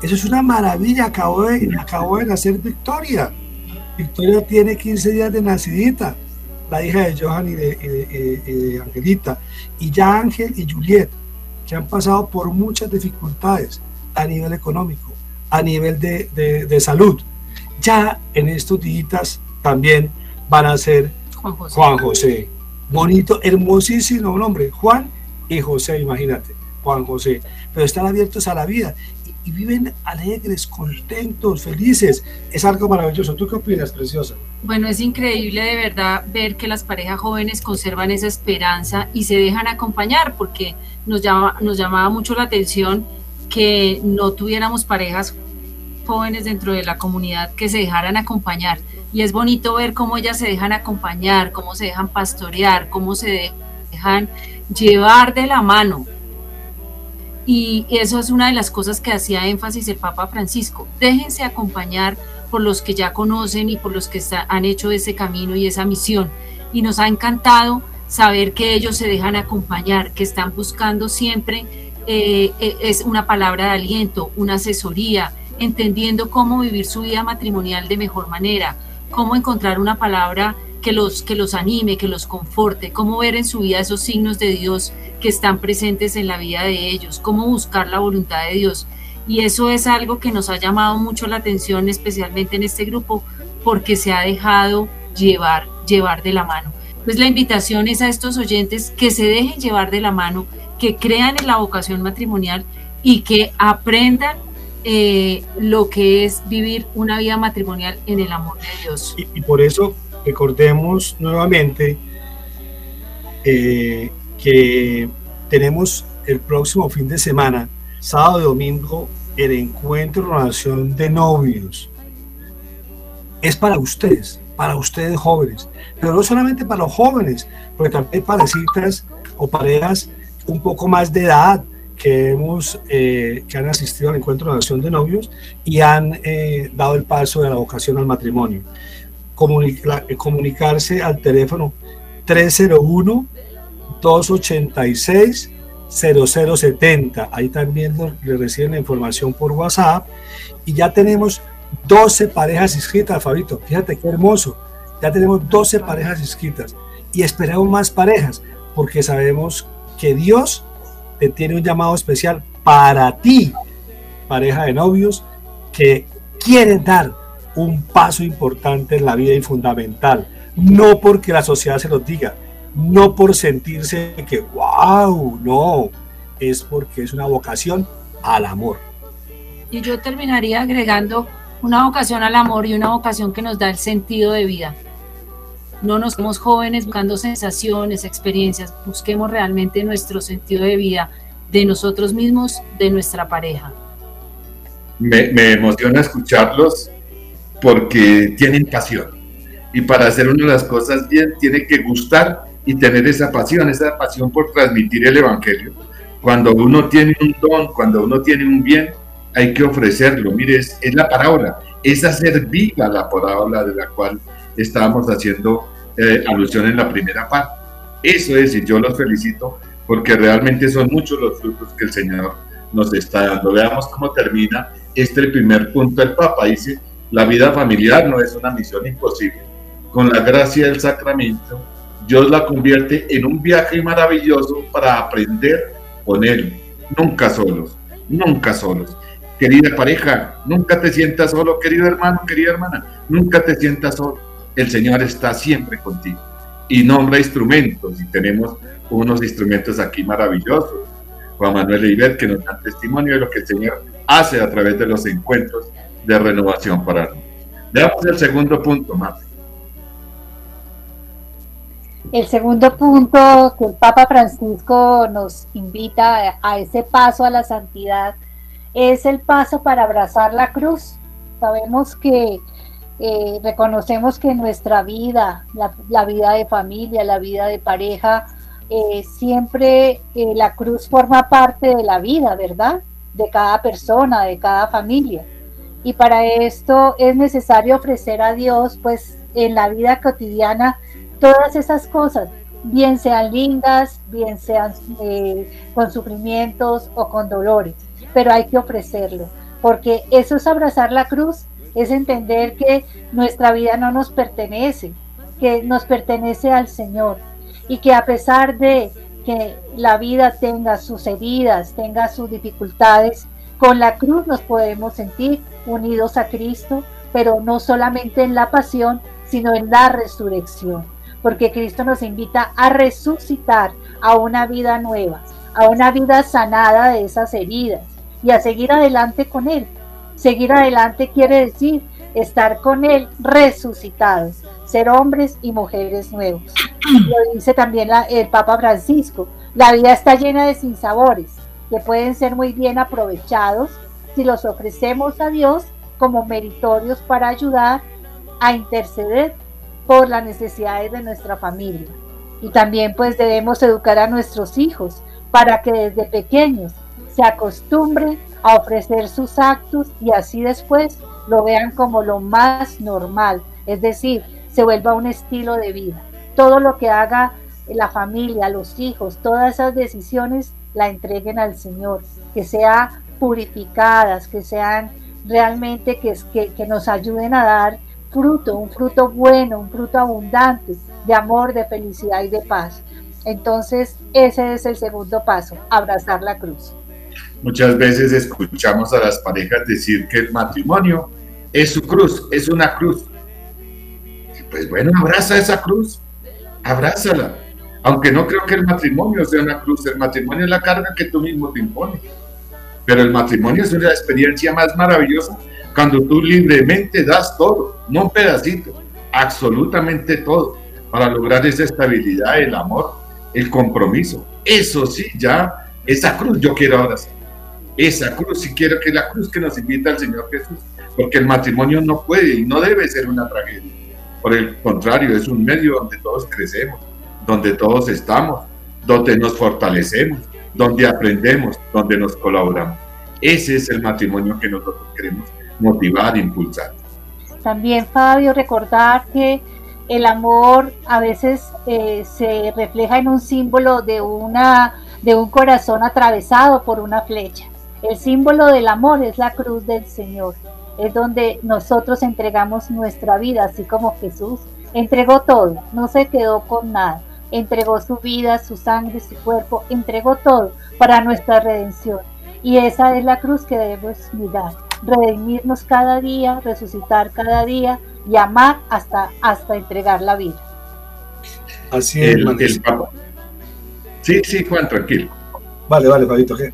Eso es una maravilla, acabo de, acabo de nacer Victoria. Victoria tiene 15 días de nacidita, la hija de Johan y de, y de- y de Angelita. Y ya Ángel y Juliet, que han pasado por muchas dificultades a nivel económico, a nivel de, de- de salud. Ya en estos días también van a ser Juan José. Juan José. Bonito, hermosísimo nombre. Juan y José, imagínate. Juan José. Pero están abiertos a la vida y, viven alegres, contentos, felices. Es algo maravilloso. ¿Tú qué opinas, preciosa? Bueno, es increíble de verdad ver que las parejas jóvenes conservan esa esperanza y se dejan acompañar, porque nos, llama, nos llamaba mucho la atención que no tuviéramos parejas jóvenes dentro de la comunidad que se dejaran acompañar. Y es bonito ver cómo ellas se dejan acompañar, cómo se dejan pastorear, cómo se dejan llevar de la mano. Y eso es una de las cosas que hacía énfasis el Papa Francisco. Déjense acompañar por los que ya conocen y por los que han hecho ese camino y esa misión. Y nos ha encantado saber que ellos se dejan acompañar, que están buscando siempre eh, eh, es una palabra de aliento, una asesoría, entendiendo cómo vivir su vida matrimonial de mejor manera, cómo encontrar una palabra que los, que los anime, que los conforte, cómo ver en su vida esos signos de Dios que están presentes en la vida de ellos, cómo buscar la voluntad de Dios. Y eso es algo que nos ha llamado mucho la atención, especialmente en este grupo, porque se ha dejado llevar, llevar de la mano. Pues la invitación es a estos oyentes que se dejen llevar de la mano, que crean en la vocación matrimonial y que aprendan eh, lo que es vivir una vida matrimonial en el amor de Dios. Y, y por eso recordemos nuevamente eh, que tenemos el próximo fin de semana, sábado y domingo, el encuentro de oración de novios. Es para ustedes, para ustedes jóvenes, pero no solamente para los jóvenes, porque también para citas o parejas un poco más de edad que hemos eh, que han asistido al encuentro de oración de novios y han eh, dado el paso de la vocación al matrimonio. Eh, comunicarse al teléfono 301 286 0070. Ahí también le reciben la información por WhatsApp. Y ya tenemos 12 parejas inscritas, Fabito. Fíjate qué hermoso. Ya tenemos 12 parejas inscritas. Y esperamos más parejas, porque sabemos que Dios te tiene un llamado especial para ti, pareja de novios, que quieren dar un paso importante en la vida y fundamental. No porque la sociedad se los diga, no por sentirse que, wow, no, es porque es una vocación al amor. Y yo terminaría agregando una vocación al amor y una vocación que nos da el sentido de vida. No nos quedemos jóvenes buscando sensaciones, experiencias, busquemos realmente nuestro sentido de vida, de nosotros mismos, de nuestra pareja. me, me emociona escucharlos porque tienen pasión. Y para hacer una de las cosas bien, tiene que gustar y tener esa pasión, esa pasión por transmitir el Evangelio. Cuando uno tiene un don, cuando uno tiene un bien, hay que ofrecerlo. Mire, es, es la parábola, es hacer viva la parábola de la cual estábamos haciendo eh, alusión en la primera parte. Eso es, y yo los felicito porque realmente son muchos los frutos que el Señor nos está dando. Veamos cómo termina este el primer punto del Papa. Dice, la vida familiar no es una misión imposible. Con la gracia del sacramento, Dios la convierte en un viaje maravilloso para aprender con Él. Nunca solos, nunca solos. Querida pareja, nunca te sientas solo, querido hermano, querida hermana, nunca te sientas solo. El Señor está siempre contigo y nombra instrumentos y tenemos unos instrumentos aquí maravillosos. Juan Manuel Ivette que nos dan testimonio de lo que el Señor hace a través de los encuentros de renovación para nosotros. Veamos el segundo punto, Marta. El segundo punto que el Papa Francisco nos invita a, ese paso a la santidad es el paso para abrazar la cruz. Sabemos que eh, reconocemos que nuestra vida, la, la, vida de familia, la vida de pareja, eh, siempre eh, la cruz forma parte de la vida, ¿verdad? De cada persona, de cada familia. Y para esto es necesario ofrecer a Dios, pues en la vida cotidiana, todas esas cosas, bien sean lindas, bien sean eh, con sufrimientos o con dolores, pero hay que ofrecerlo, porque eso es abrazar la cruz, es entender que nuestra vida no nos pertenece, que nos pertenece al Señor y que a pesar de que la vida tenga sus heridas, tenga sus dificultades, con la cruz nos podemos sentir unidos a Cristo, pero no solamente en la pasión, sino en la resurrección, porque Cristo nos invita a resucitar a una vida nueva, a una vida sanada de esas heridas y a seguir adelante con Él. Seguir adelante quiere decir estar con Él resucitados, ser hombres y mujeres nuevos. Lo dice también el Papa Francisco, la vida está llena de sinsabores que pueden ser muy bien aprovechados si los ofrecemos a Dios como meritorios para ayudar a interceder por las necesidades de nuestra familia. Y también pues debemos educar a nuestros hijos para que desde pequeños se acostumbren a ofrecer sus actos y así después lo vean como lo más normal, es decir, se vuelva un estilo de vida. Todo lo que haga la familia, los hijos, todas esas decisiones la entreguen al Señor, que sean purificadas, que sean realmente que, que, que nos ayuden a dar fruto, un fruto bueno, un fruto abundante de amor, de felicidad y de paz. Entonces, ese es el segundo paso, abrazar la cruz. Muchas veces escuchamos a las parejas decir que el matrimonio es su cruz, es una cruz. Pues bueno, abraza esa cruz, abrázala. Aunque no creo que el matrimonio sea una cruz, el matrimonio es la carga que tú mismo te impones. Pero el matrimonio es una experiencia más maravillosa cuando tú libremente das todo, no un pedacito, absolutamente todo, para lograr esa estabilidad, el amor, el compromiso. Eso sí, ya, esa cruz yo quiero abrazar. Esa cruz, si quiero que la cruz que nos invita al Señor Jesús, porque el matrimonio no puede y no debe ser una tragedia. Por el contrario, es un medio donde todos crecemos, donde todos estamos, donde nos fortalecemos, donde aprendemos, donde nos colaboramos. Ese es el matrimonio que nosotros queremos motivar, impulsar. También, Fabio, recordar que el amor a veces eh, se refleja en un símbolo de, una, de un corazón atravesado por una flecha. El símbolo del amor es la cruz del Señor. Es donde nosotros entregamos nuestra vida, así como Jesús entregó todo, no se quedó con nada. Entregó su vida, su sangre, su cuerpo, entregó todo para nuestra redención. Y esa es la cruz que debemos mirar. Redimirnos cada día, resucitar cada día y amar hasta, hasta entregar la vida. Así es, El, el Papa. Sí, sí, Juan, tranquilo. Vale, vale, Fabito. que-.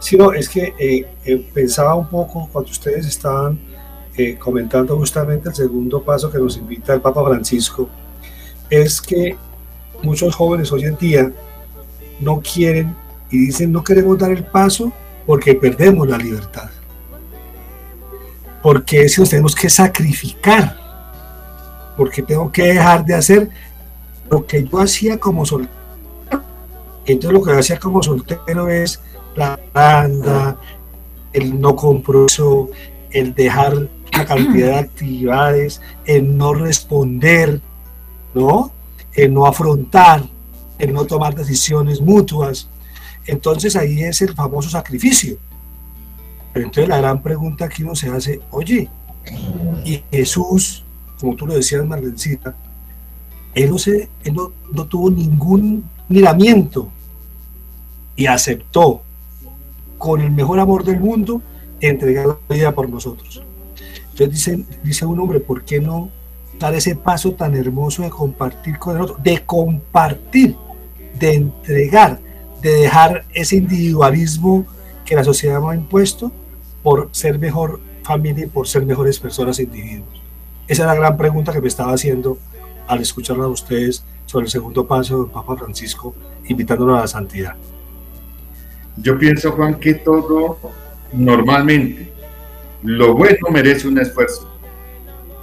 Sí, no, es que eh, eh, pensaba un poco cuando ustedes estaban eh, comentando justamente el segundo paso que nos invita el Papa Francisco, es que muchos jóvenes hoy en día no quieren y dicen no queremos dar el paso porque perdemos la libertad. Porque si nos tenemos que sacrificar, porque tengo que dejar de hacer lo que yo hacía como soltero. Entonces lo que yo hacía como soltero es la banda, el no compromiso, el dejar una cantidad de actividades, el no responder, ¿no? El no afrontar, el no tomar decisiones mutuas. Entonces ahí es el famoso sacrificio. Pero entonces la gran pregunta aquí uno se hace, oye, y Jesús, como tú lo decías, Marlencita, él no, se, él no, no tuvo ningún miramiento y aceptó con el mejor amor del mundo entregar la vida por nosotros. Entonces dice, dice un hombre, ¿por qué no dar ese paso tan hermoso de compartir con el otro? De compartir, de entregar, de dejar ese individualismo que la sociedad nos ha impuesto por ser mejor familia y por ser mejores personas e individuos. Esa es la gran pregunta que me estaba haciendo al escucharlo a ustedes sobre el segundo paso del Papa Francisco, invitándonos a la santidad. Yo pienso, Juan, que todo normalmente, lo bueno merece un esfuerzo.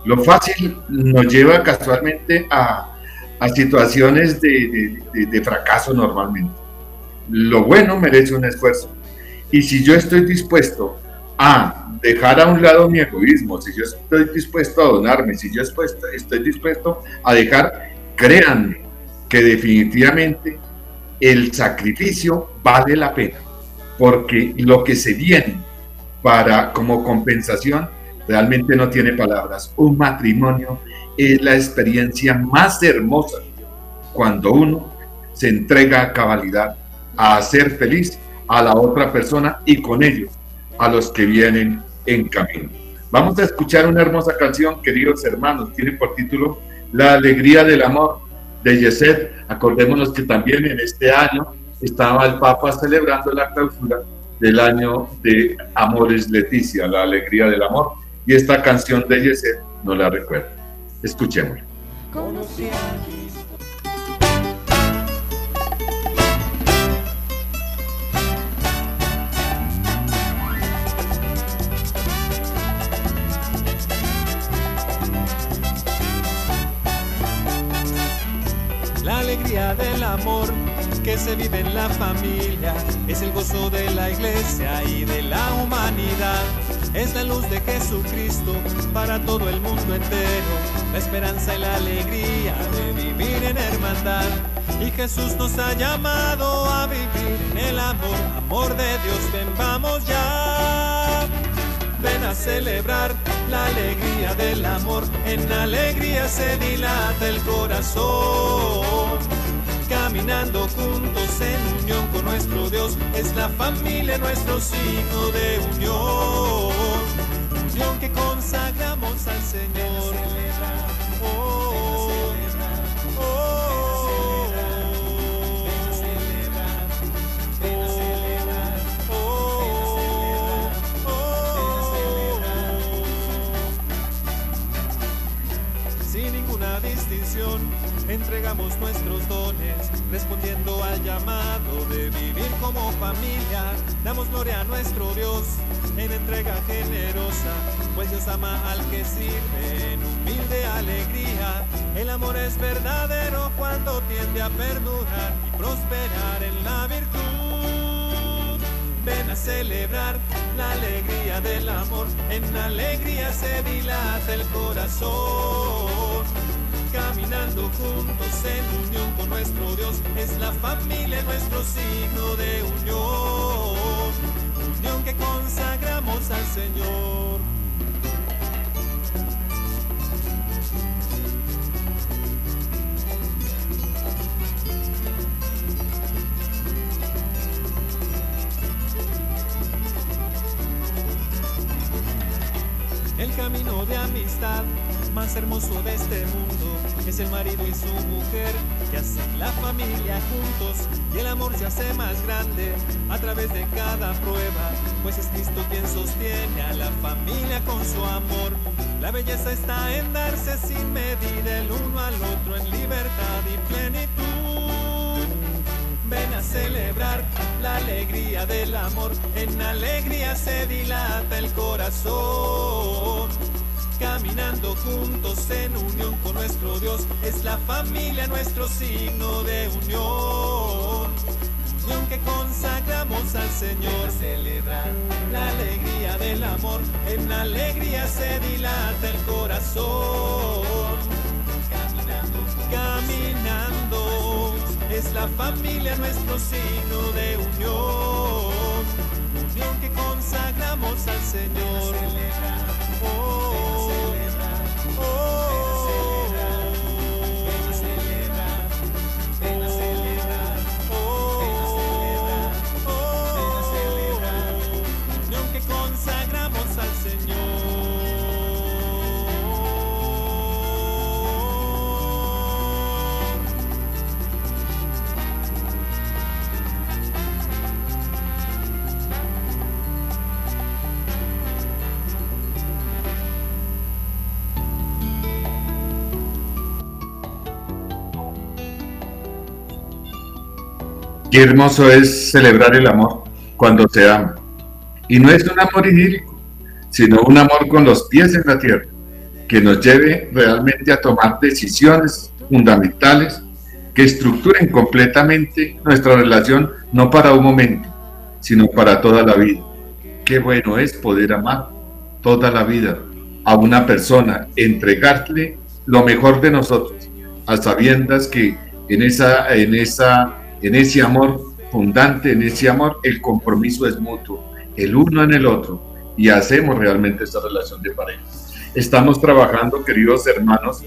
Lo fácil nos lleva casualmente a, a situaciones de, de- fracaso normalmente. Lo bueno merece un esfuerzo. Y si yo estoy dispuesto a dejar a un lado mi egoísmo, si yo estoy dispuesto a donarme, si yo estoy, estoy dispuesto a dejar, créanme, que definitivamente el sacrificio vale la pena, porque lo que se viene para como compensación realmente no tiene palabras. Un matrimonio es la experiencia más hermosa cuando uno se entrega a cabalidad, a hacer feliz a la otra persona y con ellos a los que vienen en camino. Vamos a escuchar una hermosa canción, queridos hermanos, tiene por título La alegría del amor de Yeset. Acordémonos que también en este año estaba el Papa celebrando la clausura del año de Amores Leticia, la alegría del amor. Y esta canción de Yeset no la recuerda. Escuchémosla. La alegría del amor que se vive en la familia es el gozo de la iglesia y de la humanidad. Es la luz de Jesucristo para todo el mundo entero, la esperanza y la alegría de vivir en hermandad. Y Jesús nos ha llamado a vivir en el amor, amor de Dios, ven vamos ya. Ven a celebrar la alegría del amor, en alegría se dilata el corazón. Caminando juntos en unión con nuestro Dios, es la familia nuestro signo de unión. Unión que consagramos al Señor. Entregamos nuestros dones, respondiendo al llamado de vivir como familia. Damos gloria a nuestro Dios en entrega generosa, pues Dios ama al que sirve en humilde alegría. El amor es verdadero cuando tiende a perdurar y prosperar en la virtud. Ven a celebrar la alegría del amor, en alegría se dilata el corazón. Caminando juntos en unión con nuestro Dios, es la familia nuestro signo de unión. Unión que consagramos al Señor. El camino de amistad más hermoso de este mundo es el marido y su mujer que hacen la familia juntos y el amor se hace más grande a través de cada prueba, pues es Cristo quien sostiene a la familia con su amor. La belleza está en darse sin medida el uno al otro en libertad y plenitud. Ven a celebrar la alegría del amor, en alegría se dilata el corazón. Caminando juntos en unión con nuestro Dios, es la familia nuestro signo de unión. Unión que consagramos al Señor. Celebrar la alegría del amor, en alegría se dilata el corazón. Caminando, caminando, es la familia nuestro signo de unión. Unión que consagramos al Señor. Oh, Unión Qué hermoso es celebrar el amor cuando se ama. Y no es un amor idílico, sino un amor con los pies en la tierra, que nos lleve realmente a tomar decisiones fundamentales que estructuren completamente nuestra relación, no para un momento, sino para toda la vida. Qué bueno es poder amar toda la vida a una persona, entregarle lo mejor de nosotros, a sabiendas que en, esa, en, esa, en ese amor fundante, en ese amor, el compromiso es mutuo, el uno en el otro, y hacemos realmente esta relación de pareja. Estamos trabajando, queridos hermanos,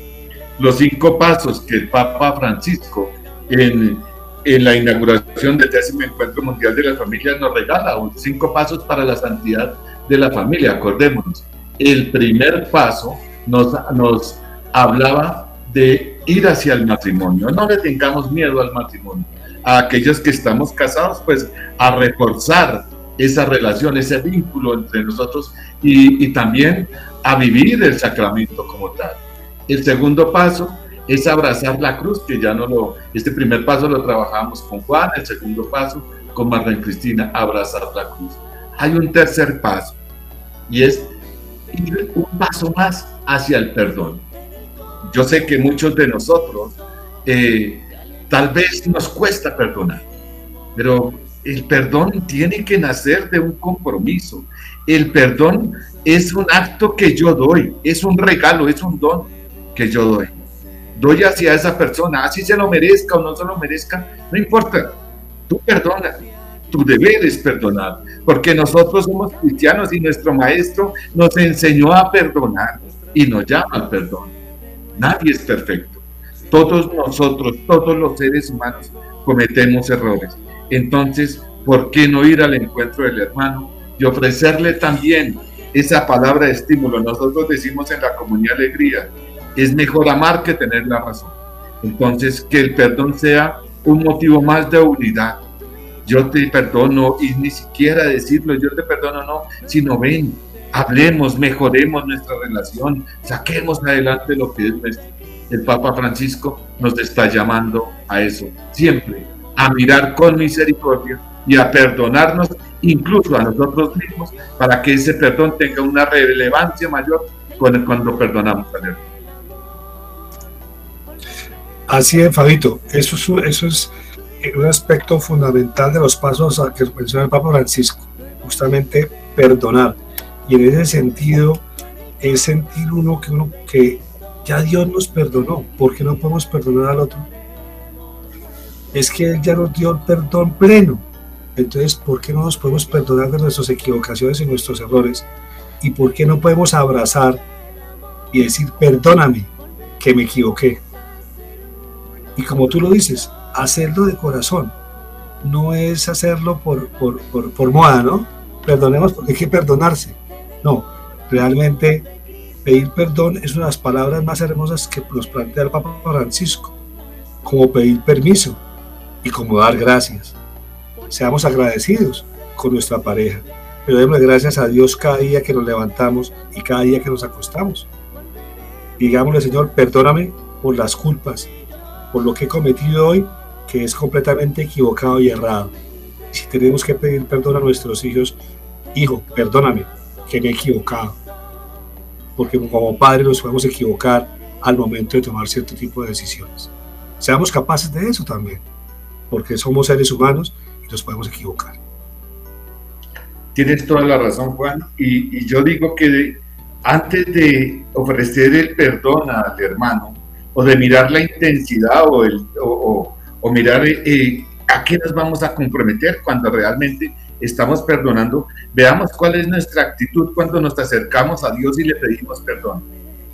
los cinco pasos que el Papa Francisco en, la inauguración del décimo encuentro mundial de las familias nos regala, cinco pasos para la santidad de la familia, acordémonos. El primer paso nos, nos hablaba de ir hacia el matrimonio. No le tengamos miedo al matrimonio. A aquellos que estamos casados, pues a reforzar esa relación, ese vínculo entre nosotros y, también a vivir el sacramento como tal. El segundo paso es abrazar la cruz, que ya no lo, este primer paso lo trabajamos con Juan, el segundo paso con Marlene Cristina, abrazar la cruz. Hay un tercer paso y es ir un paso más hacia el perdón. Yo sé que muchos de nosotros eh, tal vez nos cuesta perdonar, pero el perdón tiene que nacer de un compromiso. El perdón es un acto que yo doy, es un regalo, es un don que yo doy. Doy hacia esa persona, así se lo merezca o no se lo merezca, no importa. Tú perdona, tu deber es perdonar, porque nosotros somos cristianos y nuestro maestro nos enseñó a perdonar y nos llama al perdón. Nadie es perfecto. Todos nosotros, todos los seres humanos cometemos errores. Entonces, ¿por qué no ir al encuentro del hermano y ofrecerle también esa palabra de estímulo? Nosotros decimos en la comunidad alegría, es mejor amar que tener la razón. Entonces, que el perdón sea un motivo más de unidad. Yo te perdono y ni siquiera decirlo, yo te perdono, no, sino ven, hablemos, mejoremos nuestra relación, saquemos adelante lo que es nuestro. El Papa Francisco nos está llamando a eso, siempre, a mirar con misericordia y a perdonarnos incluso a nosotros mismos para que ese perdón tenga una relevancia mayor cuando perdonamos a Dios. Así es, Fabito. Eso es, un aspecto fundamental de los pasos a que menciona el Papa Francisco, justamente perdonar. Y en ese sentido es sentir uno que, uno que ya Dios nos perdonó. ¿Por qué no podemos perdonar al otro? Es que Él ya nos dio el perdón pleno. Entonces, ¿por qué no nos podemos perdonar de nuestras equivocaciones y nuestros errores? ¿Y por qué no podemos abrazar y decir, perdóname, que me equivoqué? Y como tú lo dices, hacerlo de corazón. No es hacerlo por, por, por, moda, ¿no? Perdonemos porque hay que perdonarse. No, realmente pedir perdón es una de las palabras más hermosas que nos plantea el Papa Francisco, como pedir permiso y como dar gracias. Seamos agradecidos con nuestra pareja, pero demos gracias a Dios cada día que nos levantamos y cada día que nos acostamos. Digámosle, Señor, perdóname por las culpas, por lo que he cometido hoy, que es completamente equivocado y errado. Si tenemos que pedir perdón a nuestros hijos, hijo, perdóname, que me he equivocado. Porque como padres nos podemos equivocar al momento de tomar cierto tipo de decisiones. Seamos capaces de eso también, porque somos seres humanos y nos podemos equivocar. Tienes toda la razón, Juan. Y, y yo digo que antes de ofrecer el perdón al hermano, o de mirar la intensidad o, el, o, o, mirar eh, a qué nos vamos a comprometer cuando realmente estamos perdonando, veamos cuál es nuestra actitud cuando nos acercamos a Dios y le pedimos perdón.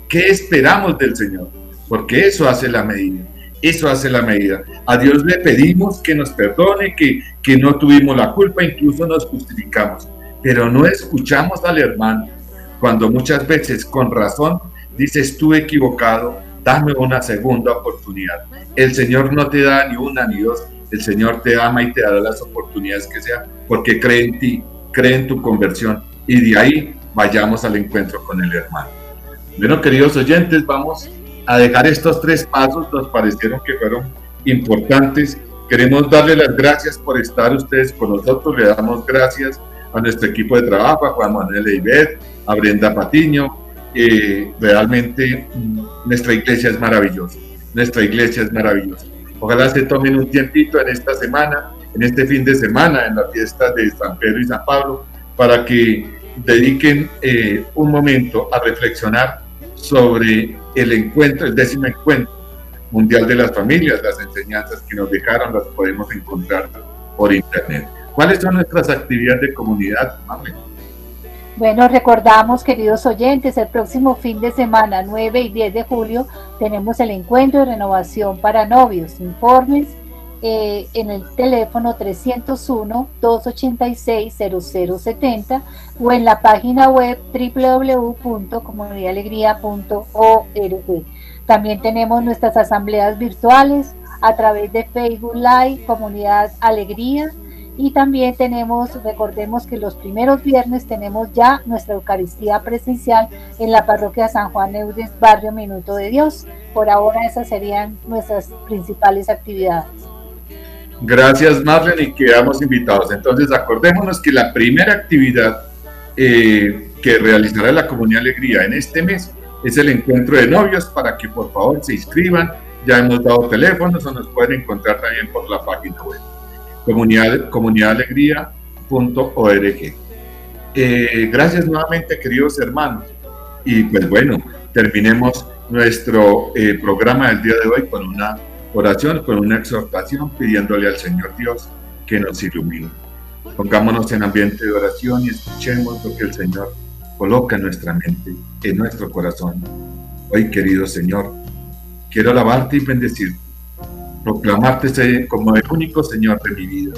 ¿Qué esperamos del Señor? Porque eso hace la medida. Eso hace la medida. A Dios le pedimos que nos perdone, que, que no tuvimos la culpa, incluso nos justificamos. Pero no escuchamos al hermano cuando muchas veces con razón dices tú equivocado, dame una segunda oportunidad. El Señor no te da ni una ni dos, el Señor te ama y te dará las oportunidades que sea, porque cree en ti, cree en tu conversión y de ahí vayamos al encuentro con el hermano. Bueno, queridos oyentes, vamos a dejar estos tres pasos, nos parecieron que fueron importantes. Queremos darle las gracias por estar ustedes con nosotros, le damos gracias a nuestro equipo de trabajo, a Juan Manuel Eibet, a Brenda Patiño, eh, realmente mm, nuestra iglesia es maravillosa. Nuestra iglesia es maravillosa. Ojalá se tomen un tiempito en esta semana, en este fin de semana, en la fiesta de San Pedro y San Pablo, para que dediquen eh, un momento a reflexionar sobre el encuentro, el décimo encuentro Mundial de las Familias. Las enseñanzas que nos dejaron las podemos encontrar por internet. ¿Cuáles son nuestras actividades de comunidad, Marlene? Bueno, recordamos, queridos oyentes, el próximo fin de semana, 9 y 10 de julio, tenemos el encuentro de renovación para novios. Informes eh, en el teléfono 301-286-0070 o en la página web www.comunidadalegría.org. También tenemos nuestras asambleas virtuales a través de Facebook Live, Comunidad Alegría. Y también tenemos, recordemos que los primeros viernes tenemos ya nuestra Eucaristía presencial en la parroquia San Juan Eudes, barrio Minuto de Dios. Por ahora esas serían nuestras principales actividades. Gracias Marlene y quedamos invitados. Entonces acordémonos que la primera actividad eh, que realizará la Comunidad Alegría en este mes es el encuentro de novios para que por favor se inscriban. Ya hemos dado teléfonos o nos pueden encontrar también por la página web comunidad, comunidadalegría.org. Eh, gracias nuevamente, queridos hermanos. Y pues bueno, terminemos nuestro eh, programa del día de hoy con una oración, con una exhortación, pidiéndole al Señor Dios que nos ilumine. Pongámonos en ambiente de oración y escuchemos lo que el Señor coloca en nuestra mente, en nuestro corazón. Hoy, querido Señor, quiero alabarte y bendecirte proclamarte como el único Señor de mi vida.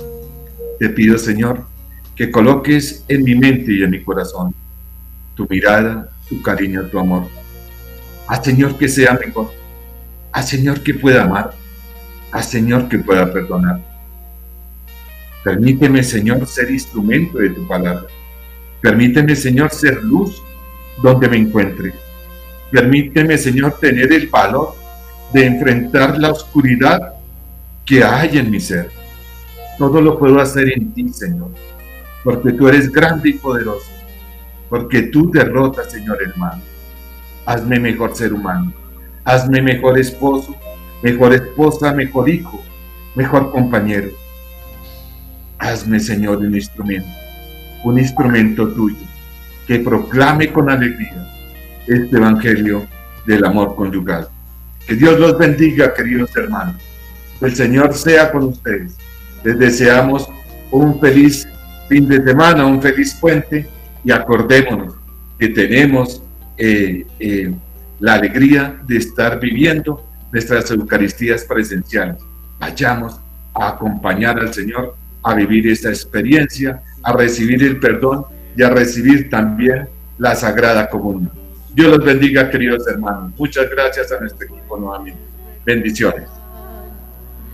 Te pido, Señor, que coloques en mi mente y en mi corazón tu mirada, tu cariño, tu amor. Haz, Señor, que sea mejor. Haz, Señor, que pueda amar. Haz, Señor, que pueda perdonar. Permíteme, Señor, ser instrumento de tu palabra. Permíteme, Señor, ser luz donde me encuentre. Permíteme, Señor, tener el valor de enfrentar la oscuridad que hay en mi ser. Todo lo puedo hacer en ti, Señor, porque tú eres grande y poderoso, porque tú derrotas, Señor, mal. Hazme mejor ser humano, hazme mejor esposo, mejor esposa, mejor hijo, mejor compañero. Hazme, Señor, un instrumento, un instrumento tuyo, que proclame con alegría este Evangelio del amor conyugal. Que Dios los bendiga, queridos hermanos. El Señor sea con ustedes. Les deseamos un feliz fin de semana, un feliz puente y acordémonos que tenemos eh, eh, la alegría de estar viviendo nuestras Eucaristías presenciales. Vayamos a acompañar al Señor a vivir esta experiencia, a recibir el perdón y a recibir también la Sagrada Comunión. Dios los bendiga, queridos hermanos. Muchas gracias a nuestro equipo nuevamente. Bendiciones.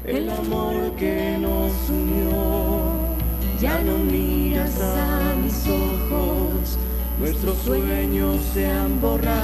El amor que nos unió, ya no miras a mis ojos, nuestros sueños se han borrado.